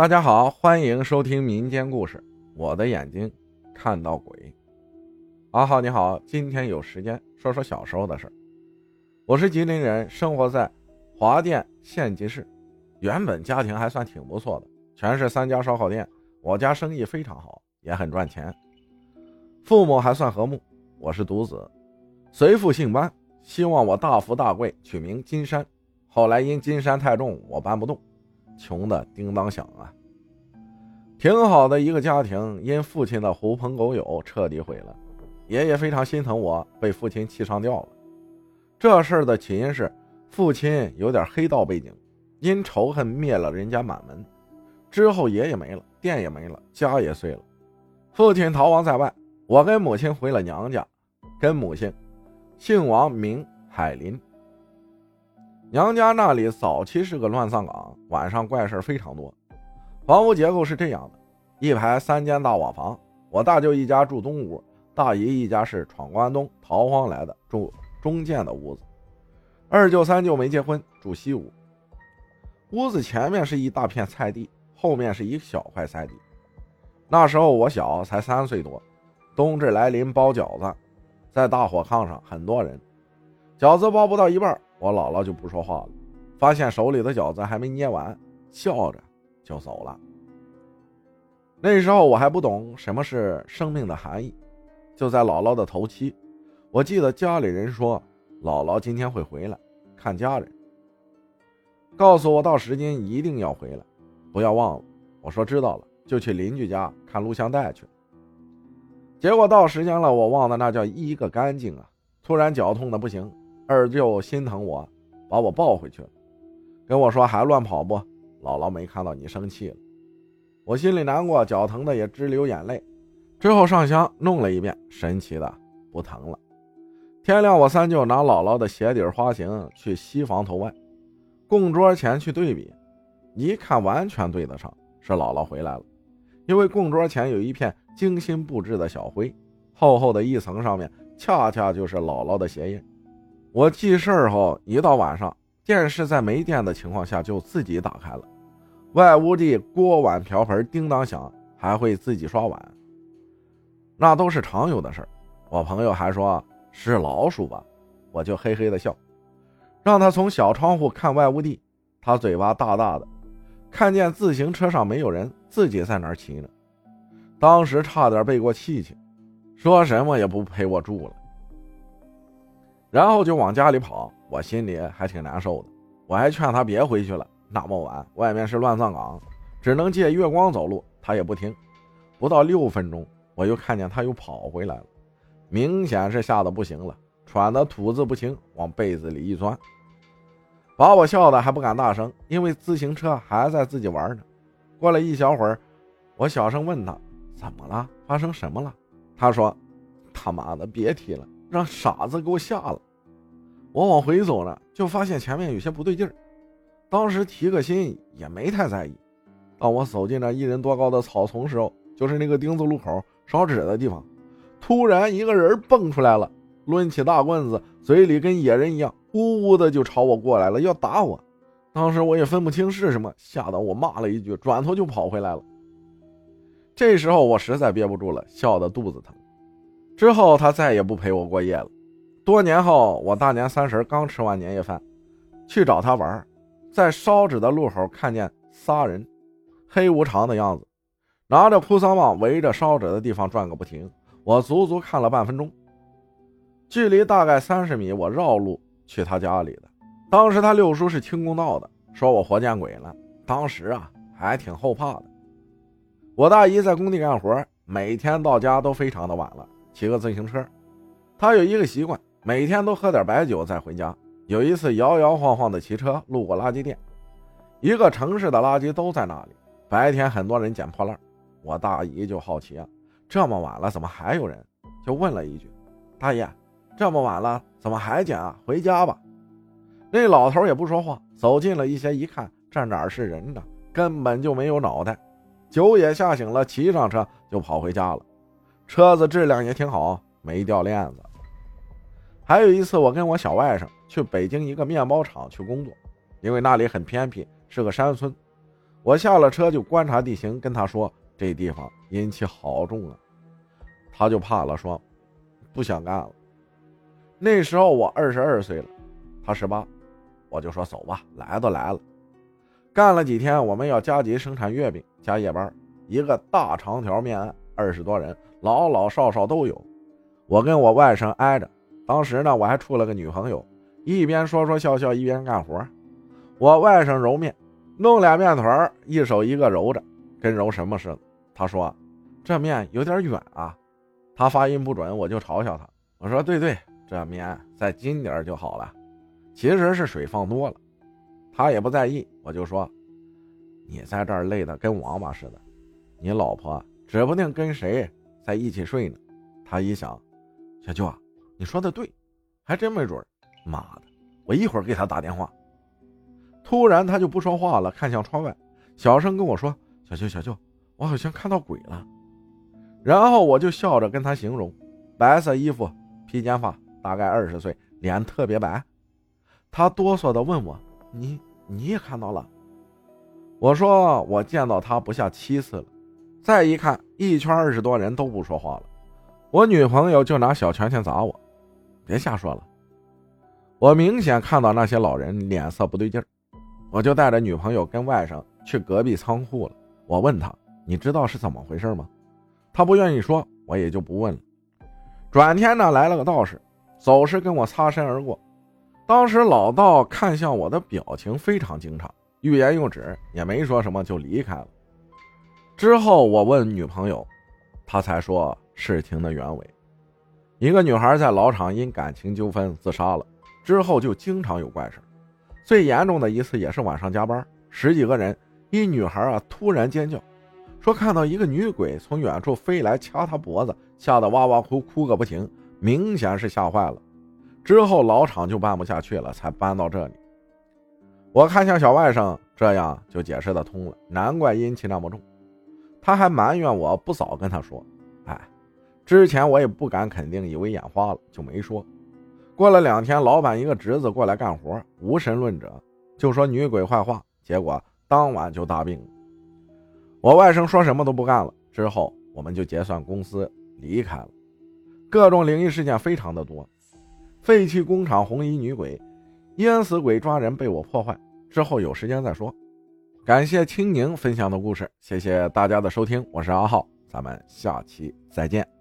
大家好，欢迎收听民间故事。我的眼睛看到鬼。阿浩你好，今天有时间说说小时候的事我是吉林人，生活在华甸县级市，原本家庭还算挺不错的，全是三家烧烤店。我家生意非常好，也很赚钱。父母还算和睦，我是独子，随父姓班，希望我大富大贵，取名金山。后来因金山太重，我搬不动。穷的叮当响啊！挺好的一个家庭，因父亲的狐朋狗友彻底毁了。爷爷非常心疼我，被父亲气上吊了。这事儿的起因是父亲有点黑道背景，因仇恨灭了人家满门。之后爷爷没了，店也没了，家也碎了。父亲逃亡在外，我跟母亲回了娘家，跟母亲，姓王名海林。娘家那里早期是个乱葬岗，晚上怪事非常多。房屋结构是这样的：一排三间大瓦房，我大舅一家住东屋，大姨一家是闯关东逃荒来的，住中间的屋子。二舅三舅没结婚，住西屋。屋子前面是一大片菜地，后面是一小块菜地。那时候我小，才三岁多。冬至来临，包饺子，在大火炕上，很多人，饺子包不到一半。我姥姥就不说话了，发现手里的饺子还没捏完，笑着就走了。那时候我还不懂什么是生命的含义。就在姥姥的头七，我记得家里人说姥姥今天会回来看家人，告诉我到时间一定要回来，不要忘了。我说知道了，就去邻居家看录像带去。结果到时间了，我忘的那叫一个干净啊！突然脚痛的不行。二舅心疼我，把我抱回去了，跟我说还乱跑不？姥姥没看到你生气了，我心里难过，脚疼的也直流眼泪。之后上香弄了一遍，神奇的不疼了。天亮，我三舅拿姥姥的鞋底花型去西房头外供桌前去对比，一看完全对得上，是姥姥回来了。因为供桌前有一片精心布置的小灰，厚厚的一层上面恰恰就是姥姥的鞋印。我记事儿后，一到晚上，电视在没电的情况下就自己打开了，外屋的锅碗瓢盆叮当响，还会自己刷碗，那都是常有的事儿。我朋友还说是老鼠吧，我就嘿嘿的笑，让他从小窗户看外屋地，他嘴巴大大的，看见自行车上没有人，自己在那儿骑呢，当时差点背过气去，说什么也不陪我住了。然后就往家里跑，我心里还挺难受的。我还劝他别回去了，那么晚，外面是乱葬岗，只能借月光走路。他也不听。不到六分钟，我又看见他又跑回来了，明显是吓得不行了，喘得吐字不清，往被子里一钻，把我笑得还不敢大声，因为自行车还在自己玩呢。过了一小会儿，我小声问他怎么了，发生什么了？他说：“他妈的，别提了。”让傻子给我吓了，我往回走呢，就发现前面有些不对劲儿。当时提个心也没太在意。当我走进那一人多高的草丛时候，就是那个丁字路口烧纸的地方，突然一个人蹦出来了，抡起大棍子，嘴里跟野人一样，呜呜的就朝我过来了，要打我。当时我也分不清是什么，吓得我骂了一句，转头就跑回来了。这时候我实在憋不住了，笑得肚子疼。之后他再也不陪我过夜了。多年后，我大年三十刚吃完年夜饭，去找他玩，在烧纸的路口看见仨人，黑无常的样子，拿着哭丧棒围着烧纸的地方转个不停。我足足看了半分钟，距离大概三十米，我绕路去他家里的。当时他六叔是清宫道的，说我活见鬼了。当时啊，还挺后怕的。我大姨在工地干活，每天到家都非常的晚了。骑个自行车，他有一个习惯，每天都喝点白酒再回家。有一次摇摇晃晃的骑车路过垃圾店，一个城市的垃圾都在那里。白天很多人捡破烂，我大姨就好奇啊，这么晚了怎么还有人？就问了一句：“大爷，这么晚了怎么还捡啊？回家吧。”那老头也不说话，走近了一些，一看这哪是人呢？根本就没有脑袋。酒也吓醒了，骑上车就跑回家了。车子质量也挺好，没掉链子。还有一次，我跟我小外甥去北京一个面包厂去工作，因为那里很偏僻，是个山村。我下了车就观察地形，跟他说这地方阴气好重啊，他就怕了，说不想干了。那时候我二十二岁了，他十八，我就说走吧，来都来了。干了几天，我们要加急生产月饼，加夜班，一个大长条面案，二十多人，老老少少都有。我跟我外甥挨着，当时呢我还处了个女朋友，一边说说笑笑，一边干活。我外甥揉面，弄俩面团，一手一个揉着，跟揉什么似的。他说这面有点远啊，他发音不准，我就嘲笑他，我说对对。这面再筋点就好了，其实是水放多了，他也不在意。我就说，你在这儿累得跟王八似的，你老婆指不定跟谁在一起睡呢。他一想，小舅啊，你说的对，还真没准。妈的，我一会儿给他打电话。突然他就不说话了，看向窗外，小声跟我说：“小舅，小舅，我好像看到鬼了。”然后我就笑着跟他形容：白色衣服，披肩发。大概二十岁，脸特别白。他哆嗦的问我：“你你也看到了？”我说：“我见到他不下七次了。”再一看，一圈二十多人都不说话了。我女朋友就拿小拳拳砸我：“别瞎说了！”我明显看到那些老人脸色不对劲儿，我就带着女朋友跟外甥去隔壁仓库了。我问他：“你知道是怎么回事吗？”他不愿意说，我也就不问了。转天呢，来了个道士。走时跟我擦身而过，当时老道看向我的表情非常惊诧，欲言又止，也没说什么就离开了。之后我问女朋友，她才说事情的原委：一个女孩在老厂因感情纠纷自杀了，之后就经常有怪事最严重的一次也是晚上加班，十几个人，一女孩啊突然尖叫，说看到一个女鬼从远处飞来掐她脖子，吓得哇哇哭，哭个不停。明显是吓坏了，之后老厂就办不下去了，才搬到这里。我看向小外甥，这样就解释得通了，难怪阴气那么重。他还埋怨我不早跟他说，哎，之前我也不敢肯定，以为眼花了就没说。过了两天，老板一个侄子过来干活，无神论者，就说女鬼坏话，结果当晚就大病了。我外甥说什么都不干了，之后我们就结算公司离开了。各种灵异事件非常的多，废弃工厂红衣女鬼，淹死鬼抓人被我破坏，之后有时间再说。感谢青宁分享的故事，谢谢大家的收听，我是阿浩，咱们下期再见。